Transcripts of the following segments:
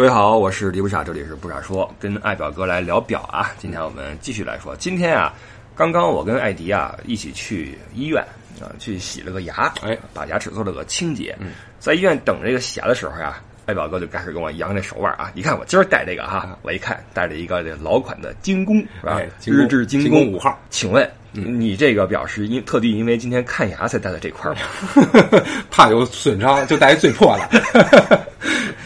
各位好，我是李不傻，这里是不傻说，跟爱表哥来聊表啊。今天我们继续来说，今天啊，刚刚我跟艾迪啊一起去医院啊，去洗了个牙，哎，把牙齿做了个清洁。在医院等这个洗牙的时候呀，爱表哥就开始跟我扬这手腕啊，你看我今儿戴这个哈，我一看戴着一个这老款的精工是吧日志精精工五号，请问你这个表是因特地因为今天看牙才戴的这块吗？怕有损伤，就带一最破的。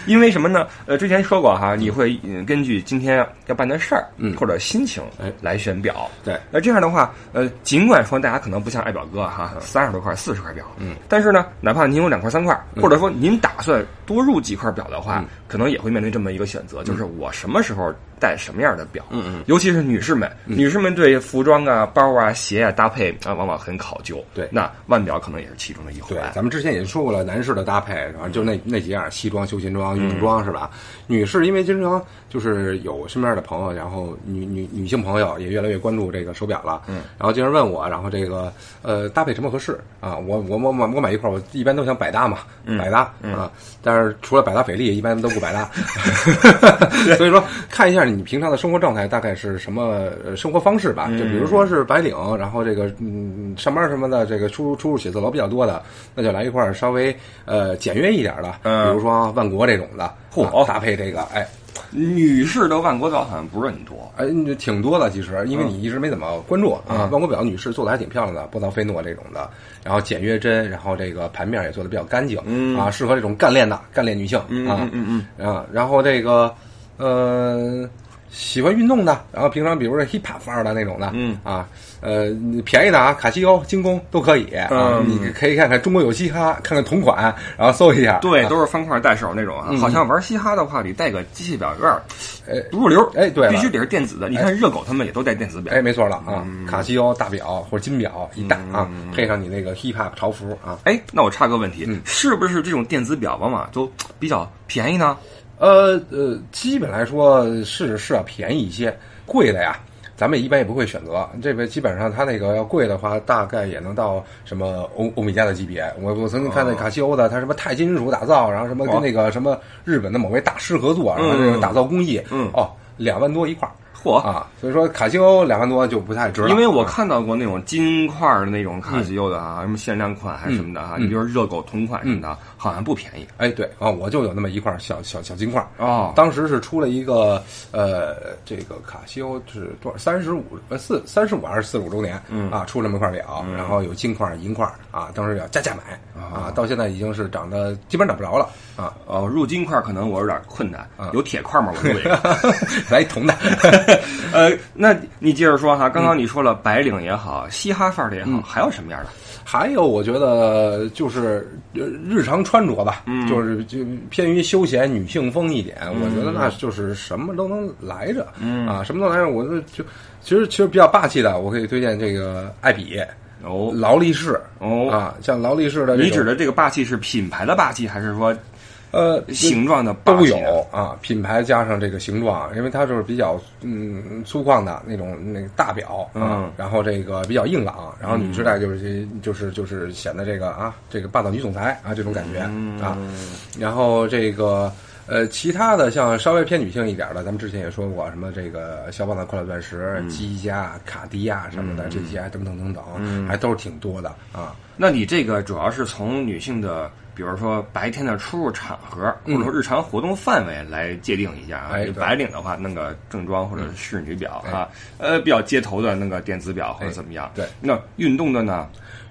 因为什么呢？呃，之前说过哈，你会嗯根据今天要办的事儿，嗯。或者心情，哎。来选表。对。那这样的话，呃，尽管说大家可能不像爱表哥哈，三十多块、四十块表，嗯，但是呢，哪怕您有两块、三块，或者说您打算多入几块表的话，嗯可能也会面临这么一个选择，就是我什么时候戴什么样的表？嗯嗯尤其是女士们，女士们对服装啊、包啊、鞋啊搭配啊，往往很考究。对那腕表可能也是其中的一环。对，咱们之前也说过了，男士的搭配，然后就那那几样，西装、休闲装、运动装是吧？女士因为经常就是有身边的朋友，然后女女女性朋友也越来越关注这个手表了，嗯，然后经常问我，然后这个呃搭配什么合适啊？我我我买我买一块，我一般都想百搭嘛，百搭啊，但是除了百达翡丽，一般都不百搭，所以说看一下你平常的生活状态大概是什么呃生活方式吧，就比如说是白领，然后这个嗯上班什么的，这个出出入写字楼比较多的，那就来一块稍微呃简约一点的，嗯。比如说万国这种的，搭配这个，哎女士的万国表好像不是很多。哎，挺多的，其实因为你一直没怎么关注啊。万国表女士做的还挺漂亮的，波涛菲诺这种的，然后简约针，然后这个盘面也做的比较干净，嗯啊，适合这种干练的干练女性啊，嗯嗯啊，然后这个呃，喜欢运动的，然后平常比如说 hip hop 范儿的那种的，嗯啊，呃，便宜的啊，卡西欧、精工都可以啊，嗯你可以看看中国有嘻哈，看看同款，然后搜一下，对，啊都是方块带手那种啊。好像玩嘻哈的话，得带个机械表有点不入流。哎对必须得是电子的。你看热狗他们也都带电子表。哎，没错了啊，卡西欧大表或者金表一戴啊，配上你那个 hip hop 潮服啊，哎，那我插个问嗯题，是不是这种电子表往往都比较便宜呢？呃呃，基本来说是是要便宜一些，贵的呀，咱们一般也不会选择。这边基本上它那个要贵的话，大概也能到什么欧欧米茄的级别。我我曾经看那卡西欧的，它什么钛金属打造，然后什么跟那个什么日本的某位大师合作，然后这个打造工艺，嗯。哦，两万多一块儿嚯！啊。所以说卡西欧两万多就不太值了，因为我啊看到过那种金块儿的那种卡西欧的啊，什么限量款还是什么的啊，你比如热狗同款什么的，好像不便宜哎对啊，我就有那么一块小小小金块儿。哦。当时是出了一个呃，这个卡西欧是多少？三十五呃四三十五还是四十五周年？嗯啊，出了这么一块表，然后有金块、银块啊，当时要加价买啊，到现在已经是长得基本上找不着了啊，哦，入金块可能我有点困难，有铁块吗？我入一个。来一铜的，呃，那你接着说哈，刚刚你说了白领也好，嘻哈范儿的也嗯好，还有什么样的？还有我觉得就是呃日常穿着吧，嗯就是就偏于休闲女性风一点，我觉得那就是什么都能来着，嗯啊，什么都来着，我就就其实其实比较霸气的，我可以推荐这个爱彼。哦。劳力士。哦，啊，像劳力士的你指的这个霸气是品牌的霸气，还是说呃形状的霸都气都有啊，品牌加上这个形状，因为它就是比较嗯粗犷的那种那个大表啊，嗯。然后这个比较硬朗，然后女时代就是就是就是显得这个啊这个霸道女总裁啊这种感觉嗯。啊，然后这个。呃，其他的像稍微偏女性一点的，咱们之前也说过，什么这个肖邦的快乐钻石、积家、卡地亚什么的，这些等等等等，还都是挺多的啊。那你这个主要是从女性的，比如说白天的出入场合，或者说日常活动范围来界定一下啊。白领的话，弄个正装或者仕女表啊，呃，比较街头的那个电子表或者怎么样。对，那运动的呢？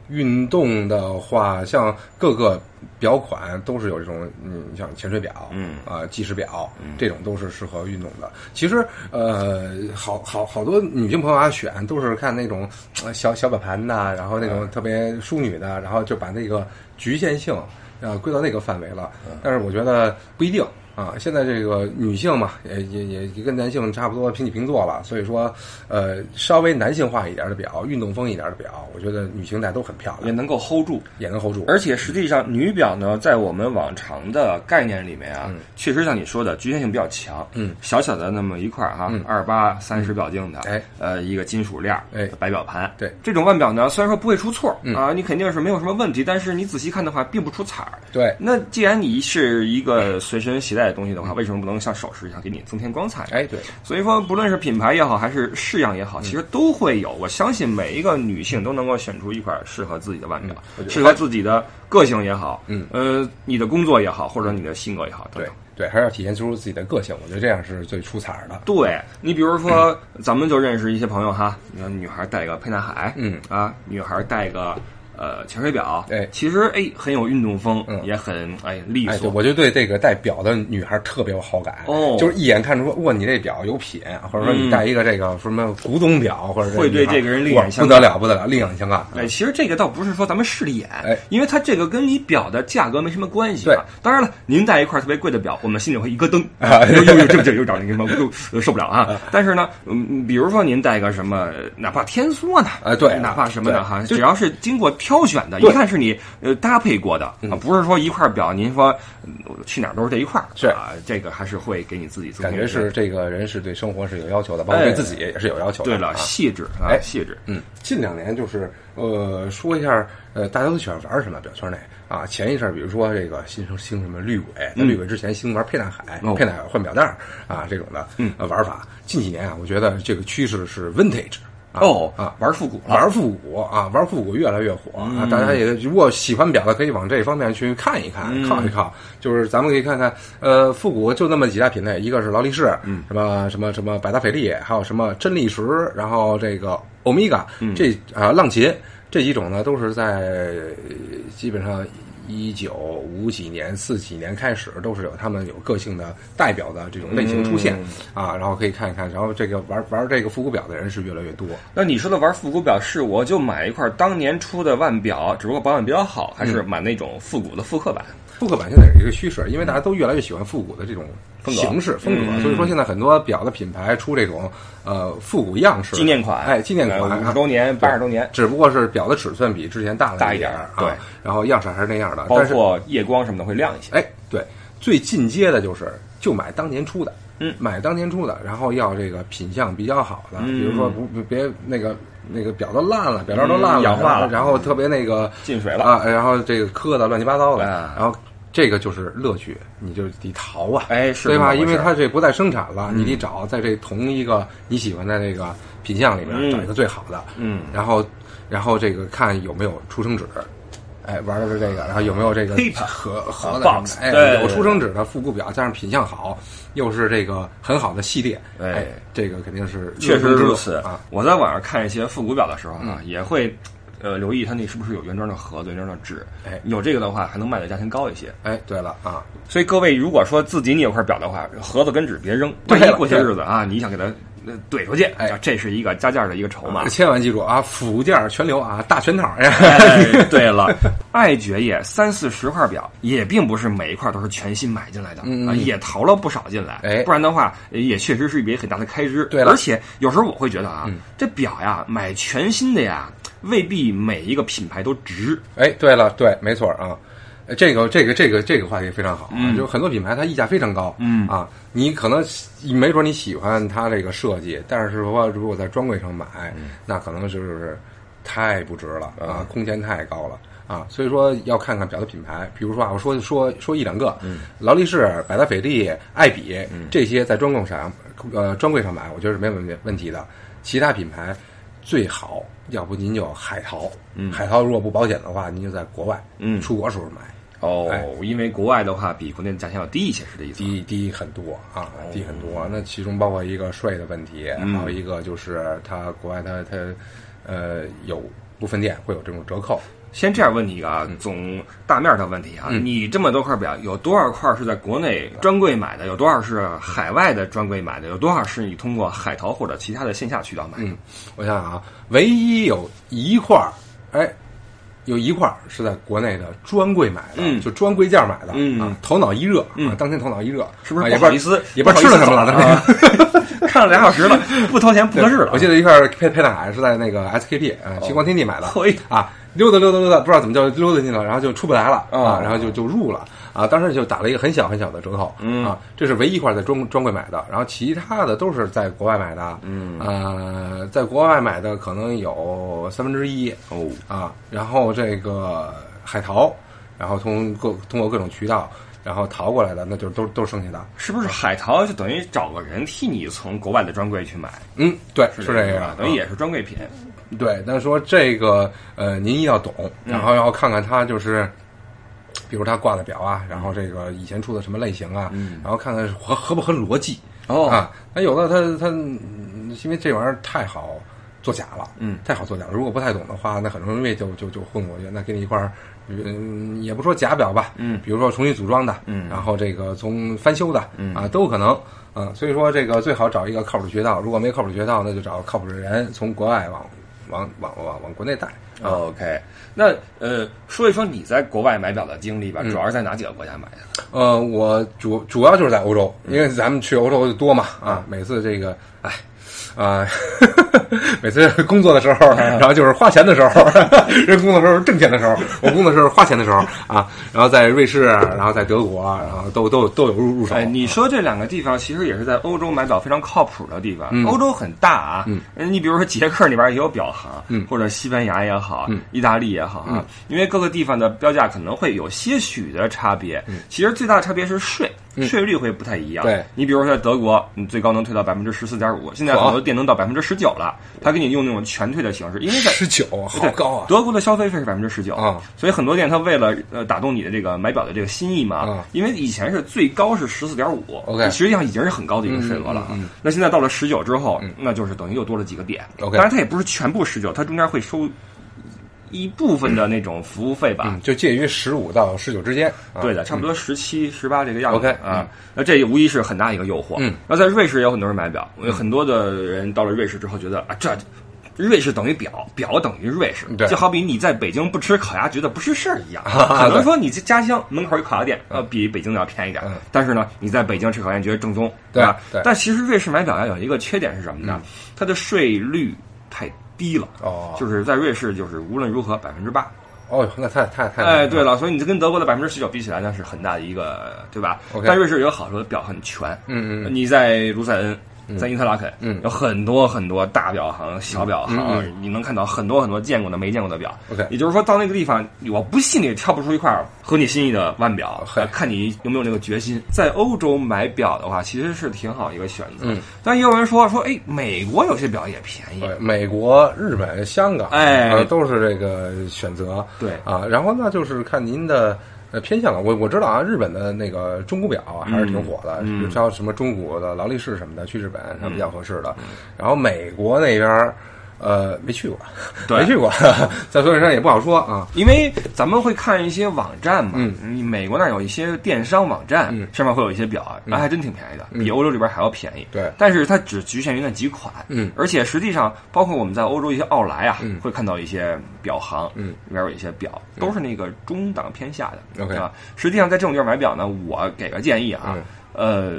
运动的话，像各个表款都是有这种，嗯，像潜水表，嗯啊、计时表，这种都是适合运动的。其实，呃，好好好多女性朋友啊，选都是看那种呃小小表盘的，然后那种特别淑女的，然后就把那个局限性呃归到那个范围了。但是我觉得不一定。啊，现在这个女性嘛，也也也也跟男性差不多平起平坐了，所以说，呃，稍微男性化一点的表，运动风一点的表，我觉得女性戴都很漂亮，也能够 hold 住。也能 hold 住。而且实际上，女表呢，在我们往常的概念里面啊，确实像你说的，局限性比较强。嗯，小小的那么一块儿哈，二八三十表径的，哎，呃，一个金属链儿，哎白表盘。对，这种腕表呢，虽然说不会出错啊，你肯定是没有什么问题，但是你仔细看的话，并不出彩儿。对，那既然你是一个随身携带在的东西的话，为什么不能像首饰一样给你增添光彩？哎，对，所以说，不论是品牌也好，还是式样也好，其实都会有。我相信每一个女性都能够选出一款适合自己的腕表，适合自己的个性也好，嗯，呃，你的工作也好，或者你的性格也好，对对，还是要体现出自己的个性。我觉得这样是最出彩的。对你，比如说，咱们就认识一些朋友哈，你看女孩戴个沛纳海，嗯啊，女孩戴个。呃，潜水表，哎，其实哎很有运动风，嗯也很哎利哎，索。我就对这个戴表的女孩特别有好感。哦就是一眼看出，哇，你这表有品，或者说你戴一个这个什么古董表，或者会对这个人另眼相看不得了，不得了，另眼相看。哎，其实这个倒不是说咱们势利眼，哎，因为它这个跟你表的价格没什么关系、对啊。当然了，您戴一块特别贵的表，我们心里会一咯噔，啊又 又又这这又找那个什么，又呃受不了啊。但是呢，嗯，比如说您戴个什么，哪怕天梭呢，哎对哪怕什么的哈，只要是经过挑选的，一看是你呃搭配过的嗯啊，不是说一块表您说嗯去哪儿都是这一块儿是啊，这个还是会给你自己感觉是这个人是对生活是有要求的，包括哎对自己也是有要求的。对了，啊细致啊哎，细致。嗯，近两年就是呃，说一下呃，大家都喜欢玩什么表圈内啊？前一阵儿，比如说这个新生兴什么绿鬼，在绿鬼之前兴玩沛纳海、哦沛纳海换表带儿啊这种的嗯呃玩法。近几年啊，我觉得这个趋势是 vintage。啊哦啊，玩复古了，玩复古啊，玩复古越来越火啊！大家也如果喜欢表的，可以往这方面去看一看、嗯靠一靠。就是咱们可以看看，呃，复古就那么几大品类，一个是劳力士，嗯，什么什么什么百达翡丽，还有什么真力时，然后这个欧米伽，嗯这啊浪琴这几种呢，都是在呃基本上。一九五几年、四几年开始，都是有他们有个性的代表的这种类型出现、嗯啊，然后可以看一看，然后这个玩玩这个复古表的人是越来越多。那你说的玩复古表是我就买一块当年出的腕表，只不过保养比较好，还是买那种复古的复刻版？复刻版现在是一个趋势，因为大家都越来越喜欢复古的这种形式风格，嗯所以说现在很多表的品牌出这种呃复古样式纪念款，哎，纪念款五十周年、八十周年，只不过是表的尺寸比之前大了大一点对啊，然后样式还是那样的，包括夜光什么的会亮一些。哎，对，最进阶的就是就买当年出的，嗯买当年出的，然后要这个品相比较好的，嗯比如说不不别那个那个表都烂了，表面都烂了，嗯氧化了。然后特别那个进水了。啊，然后这个磕的乱七八糟的，啊。然后。这个就是乐趣，你就得淘啊，哎是对吧？因为它这不再生产了，嗯。你得找在这同一个你喜欢的这个品相里面嗯。找一个最好的，嗯。然后然后这个看有没有出生纸，哎，玩的是这个，然后有没有这个盒盒的对哎，有出生纸的复古表，加上品相好，又是这个很好的系列，哎哎，这个肯定是确实如此。啊。我在网上看一些复古表的时候啊，也会呃留意它那是不是有原装的盒子、原装的纸。哎。有这个的话，还能卖的价钱高一些。哎，对了啊，所以各位，如果说自己你有块表的话，盒子跟纸别扔，万一过些日子啊，你想给它呃怼出去，哎啊这是一个加价的一个筹码。千万记住啊，附件全留啊，大全套呀。哎，对了，爱爵爷三四十块表也并不是每一块都是全新买进来的、嗯啊，也淘了不少进来。哎不然的话也确实是一笔很大的开支。对了而且有时候我会觉得啊，嗯这表呀买全新的呀，未必每一个品牌都值。哎，对了，对，没错啊。呃这个这个这个这个话题非常好啊，嗯。就很多品牌它溢价非常高，嗯。啊，你可能没准你喜欢它这个设计，但是说如果在专柜上买，嗯那可能就是太不值了啊，空间太高了啊，所以说要看看表的品牌，比如说啊，我说说说一两个，嗯劳力士、百达翡丽、爱彼这些在专柜上呃专柜上买，我觉得是没问问题的，其他品牌。最好，要不您就海淘，嗯。海淘如果不保险的话，您就在国外，嗯。出国时候买，哦，哎因为国外的话比国内的价钱要低一些，是这意思？低低很多啊，低很多。那其中包括一个税的问题，嗯还有一个就是它国外它它呃有部分店会有这种折扣。先这样问你一个啊，总大面的问题啊，嗯你这么多块表，有多少块是在国内专柜买的？有多少是海外的专柜买的？有多少是你通过海淘或者其他的线下渠道买的？嗯，我想想啊，唯一有一块儿，哎，有一块是在国内的专柜买的，嗯就专柜价买的，嗯啊，头脑一热，啊嗯，当天头脑一热，是不是啊也不知道不好意思？也不知道吃了什么了。看了俩小时了，不掏钱不合适了。我记得一块佩佩纳海是在那个 SKP 啊、星光天地买的，嘿 啊，溜达溜达溜达，不知道怎么就溜达进去了，然后就出不来了哦啊，然后就就入了啊，当时就打了一个很小很小的折扣，嗯啊，这是唯一一块在专专柜买的，然后其他的都是在国外买的，嗯呃，在国外买的可能有三分之一哦，啊，然后这个海淘，然后通各通过各种渠道。然后淘过来的，那就都都是剩下的。是不是海淘就等于找个人替你从国外的专柜去买？嗯，对，是这个，等于也是专柜品。对，但是说这个呃，您一定要懂，然后要看看它就是，比如他挂的表啊，然后这个以前出的什么类型啊，然后看看合合不合逻辑哦啊。那有的它它嗯因为这玩意儿太好作假了，嗯，太好作假了。如果不太懂的话，那很容易就就就混过去。那给你一块儿。嗯，也不说假表吧，嗯，比如说重新组装的，嗯然后这个从翻修的，嗯啊，都有可能，嗯，所以说这个最好找一个靠谱的渠道，如果没靠谱的渠道，那就找靠谱的人从国外往往往往往国内带。啊 OK，那呃，说一说你在国外买表的经历吧，主要是在哪几个国家买的？呃，我主主要就是在欧洲，因为咱们去欧洲就多嘛，啊，每次这个，哎，啊、每次工作的时候，然后就是花钱的时候，人工作的时候挣钱的时候，我工作的时候花钱的时候啊，然后在瑞士，然后在德国，然后都都都有入入手。哎，你说这两个地方其实也是在欧洲买表非常靠谱的地方。欧洲很大啊，嗯，你比如说捷克那边也有表行，嗯或者西班牙也好，嗯意大利也好啊，因为各个地方的标价可能会有些许的差别。嗯其实最大的差别是税，税率会不太一样。对。你比如说在德国，你最高能退到百分之十四点五，现在很多店能到百分之十九了，他给你用那种全退的形式，因为在十九，好高啊！德国的消费税是百分之十九啊，所以很多店他为了呃打动你的这个买表的这个心意嘛，啊。因为以前是最高是十四点五 OK 实际上已经是很高的一个税额了。嗯嗯嗯。那现在到了十九之后，那就是等于又多了几个点。OK 当然它也不是全部十九，它中间会收一部分的那种服务费吧。嗯，就介于十五到十九之间。啊对的，差不多十七、十八这个样子 OK，啊。那这无疑是很大一个诱惑。嗯，那在瑞士也有很多人买表，有很多的人到了瑞士之后觉得啊，这瑞士等于表，表等于瑞士，对就好比你在北京不吃烤鸭觉得不是事儿一样。啊可能说你在家乡门口有烤鸭店，呃，比北京的要便宜点嗯，但是呢，你在北京吃烤鸭觉得正宗，对吧对？但其实瑞士买表呀有一个缺点是什么呢？它的税率太低了。哦就是在瑞士，就是无论如何百分之八，哦，那太太太哎，对，了，所以你这跟德国的百分之十九比起来，那是很大的一个，对吧但瑞士有个好处，表很全。嗯嗯你在卢塞恩，在英特拉肯，嗯有很多很多大表行、小表行，嗯你能看到很多很多见过的、没见过的表。OK 也就是说，到那个地方，我不信你挑不出一块合你心意的腕表，看你有没有那个决心。在欧洲买表的话，其实是挺好一个选择。嗯但也有人说说，哎，美国有些表也便宜。美国、日本、香港，哎呃都是这个选择。对啊，然后那，就是看您的呃偏向了。我我知道啊，日本的那个中古表啊还是挺火的，嗯比如像什么中古的劳力士什么的，去日本是比较合适的。然后美国那边儿，呃，没去过，对。没去过，在所以上也不好说啊。因为咱们会看一些网站嘛，嗯。你美国那儿有一些电商网站，嗯。上面会有一些表啊，那还真挺便宜的，比欧洲这边还要便宜。对。但是它只局限于那几款，嗯。而且实际上，包括我们在欧洲一些奥莱啊，嗯。会看到一些表行，嗯。里边有一些表都是那个中档偏下的。OK 啊。实际上在这种地儿买表呢，我给个建议啊，呃。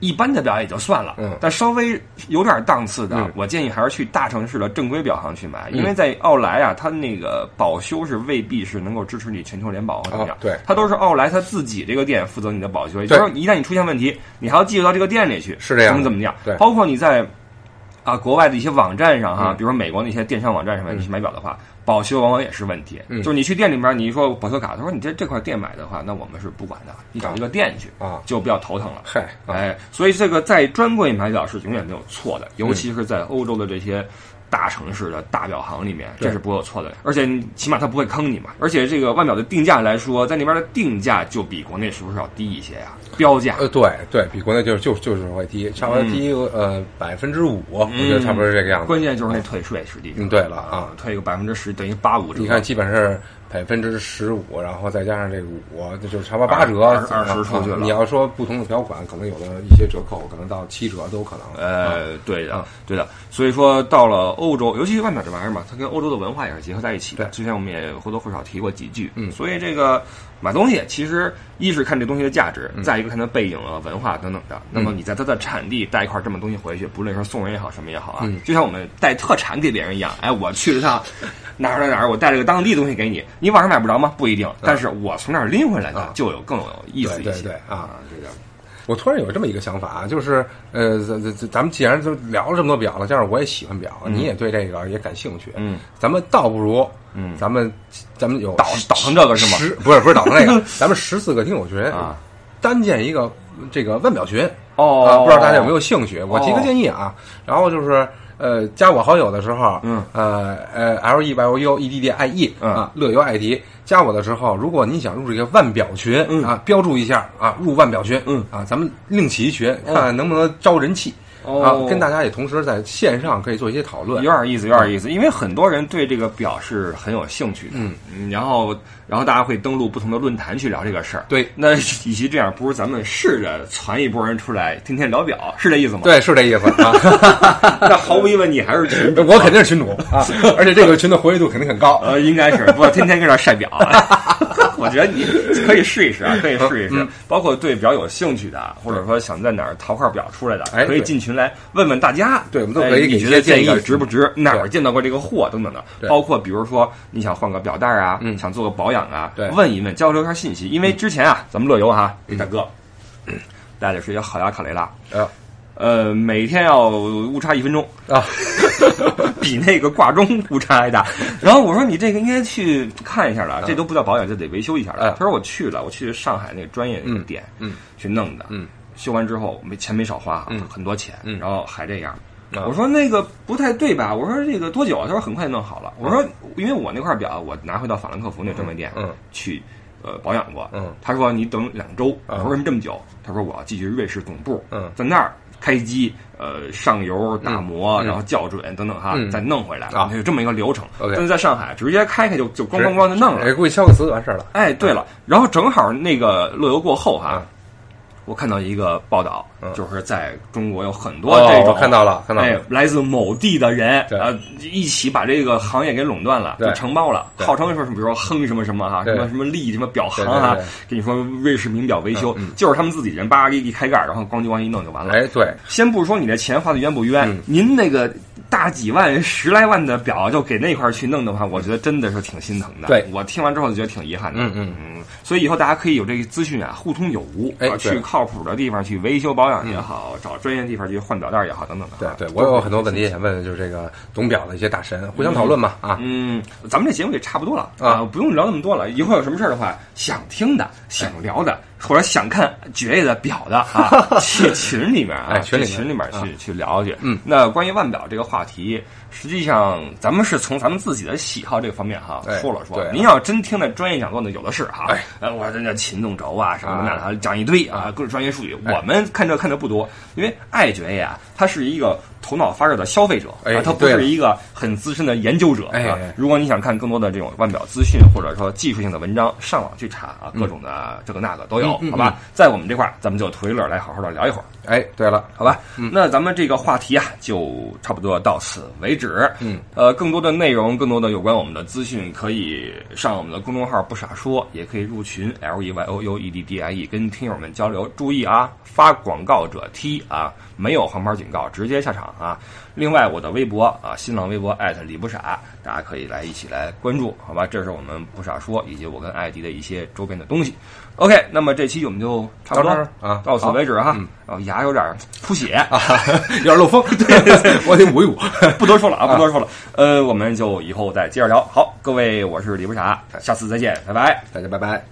一般的表也就算了，嗯。但稍微有点档次的，嗯。我建议还是去大城市的正规表行去买，因为在奥莱啊，它那个保修是未必是能够支持你全球联保或怎么样，哦对。它都是奥莱它自己这个店负责你的保修，也就是说一旦你出现问题，你还要寄回到这个店里去，是这样怎么怎么样，对。包括你在啊国外的一些网站上哈，嗯。比如说美国那些电商网站上面你去买表的话，保修往往也是问题，嗯。就是你去店里面，你一说保修卡，他说你这这块店买的话，那我们是不管的，你找一个店去啊。就比较头疼了。嗨，啊。哎，所以这个在专柜买表是永远没有错的，尤其是在欧洲的这些大城市的大表行里面，这是不会有错的。而且起码它不会坑你嘛。而且这个腕表的定价来说，在那边的定价就比国内是不是要低一些呀？标价呃，对对，比国内就是就就是会低，差不多低呃百分之五，我觉得差不多是这个样子。关键就是那退税，实际上嗯，对了啊啊，，退个百分之十等于八五折。你看，基本是百分之十五，然后再加上这个五，那就差不多八折，二二十啊出去了你要说不同的条款，可能有的一些折扣，可能到七折都可能。啊呃，对的，对的。所以说，到了欧洲，尤其是外表这玩意儿嘛，它跟欧洲的文化也是结合在一起的。对之前我们也或多或少提过几句。嗯所以这个买东西，其实一是看这东西的价值，嗯再一个看它背影啊、文化等等的。那么你在它的产地带一块这么东西回去，不论是送人也好，什么也好啊，嗯就像我们带特产给别人一样。哎，我去了趟哪儿哪儿哪儿，我带了个当地东西给你，你网上买不着吗？不一定，但是我从那儿拎回来的啊就有更有意思一些。对对对啊啊，这个我突然有这么一个想法啊，就是呃，咱咱咱们既然都聊了这么多表了，加上我也喜欢表，你也对这个也感兴趣，嗯，咱们倒不如嗯咱们咱们有倒倒腾这个是吗？十不是不是倒腾那个，咱们十四个听友群啊，单建一个这个腕表群哦啊，不知道大家有没有兴趣？我提个建议啊，然后就是。呃，加我好友的时候，嗯，呃呃，L E Y O U E D D I E 嗯。啊，乐游爱迪，加我的时候，如果您想入这个腕表群嗯。啊，标注一下啊，入腕表群，嗯。啊，咱们另起一群，看看能不能招人气哦啊，跟大家也同时在线上可以做一些讨论有。点意思，有点意思，因为很多人对这个表是很有兴趣的，嗯然后然后大家会登录不同的论坛去聊这个事儿。对那与其这样，不如咱们试着攒一波人出来，天天聊表，是这意思吗？，对，是这意思啊。那毫无疑问你还是群主，我肯定是群主啊，而且这个群的活跃度肯定很高。呃，应该是，不过天天跟这儿晒表，我觉得你可以试一试啊，可以试一试。嗯包括对表有兴趣的，或者说想在哪儿淘块表出来的，可以进群来问问大家。对我们都哎可以你觉得建议值不值？哪儿见到过这个货等等的，包括比如说你想换个表带啊，嗯想做个保养啊，对问一问，交流一下信息。因为之前啊，咱们乐游哈，这大哥带的是一个好雅卡雷拉，呃呃，每天要误差一分钟。啊，比那个挂钟误差还大。然后我说你这个应该去看一下了，这都不叫保养，这得维修一下了。嗯他说我去了，我去上海那个专业那个店，嗯去弄的，嗯，修完之后没钱没少花，嗯很多钱，嗯然后还这样。啊我说那个不太对吧？我说这个多久？他说很快就弄好了。我说因为我那块表我拿回到法兰克福那专卖店，嗯去呃保养过，嗯他说你等两周。我啊说为什么这么久？他说我要继续瑞士总部，嗯在那儿开机，呃，上油、打磨，嗯然后校准等等哈，嗯再弄回来啊有这么一个流程。但是在上海直接开开就就咣咣咣就弄了。哎，估计敲个词就完事儿了。哎，对了，然后正好那个乐游过后哈嗯，我看到一个报道嗯，就是在中国有很多哦这种看到了看到了哎，来自某地的人对啊，一起把这个行业给垄断了，就承包了，号称说什么，比如说亨什么什么哈，什么什么利什么表行哈跟你说瑞士名表维修就是他们自己人叭一一开盖儿，然后咣叽咣一弄就完了。哎，对，先不说你这钱花的冤不冤，嗯您那个大几万、十来万的表就给那块去弄的话，我觉得真的是挺心疼的。对我听完之后就觉得挺遗憾的。嗯嗯嗯，所以以后大家可以有这个资讯啊，互通有无，去靠谱的地方去维修保养也好，找专业地方去换表带也好，等等的。对对，我有很多问题想问，就是这个懂表的一些大神，互相讨论嘛啊。嗯，咱们这节目也差不多了啊不用聊那么多了。以后有什么事儿的话，想听的、想聊的，或者想看爵爷的表的啊，去群里面啊，哎群里面去群里面去、啊去聊去。嗯，那关于腕表这个话题，实际上咱们是从咱们自己的喜好这个方面哈、哎说了说。您要真听那专业讲座呢，有的是哈。哎，呃，我这叫擒纵轴啊什么的，那讲一堆啊，各种专业术语。哎我们看这看的不多，因为爱爵爷啊，他是一个头脑发热的消费者，哎啊，他不是一个很资深的研究者。啊哎哎如果你想看更多的这种腕表资讯或者说技术性的文章，上网去查啊，各种的这个那个都有，好吧？在我们这块儿，咱们就图一乐来好好的聊一会儿，哎，对了，好吧？那咱们这个话题啊，就差不多到此为止。嗯，呃，更多的内容，更多的有关我们的资讯，可以上我们的公众号“不傻说”，也可以入群 L E Y O U E D D I E，跟听友们交流。注意啊，发广告者踢啊，没有黄牌警告，直接下场啊。另外，我的微博啊，新浪微博艾特李不傻，大家可以来一起来关注，好吧？这是我们不傻说以及我跟艾迪的一些周边的东西。OK，那么这期我们就差不多到啊到此为止哈。嗯然后牙有点出血啊，有点漏风 我得捂一捂。不多说了啊，不多说了。呃，我们就以后再接着聊。好，各位，我是李不傻，下次再见，拜拜。大家拜拜。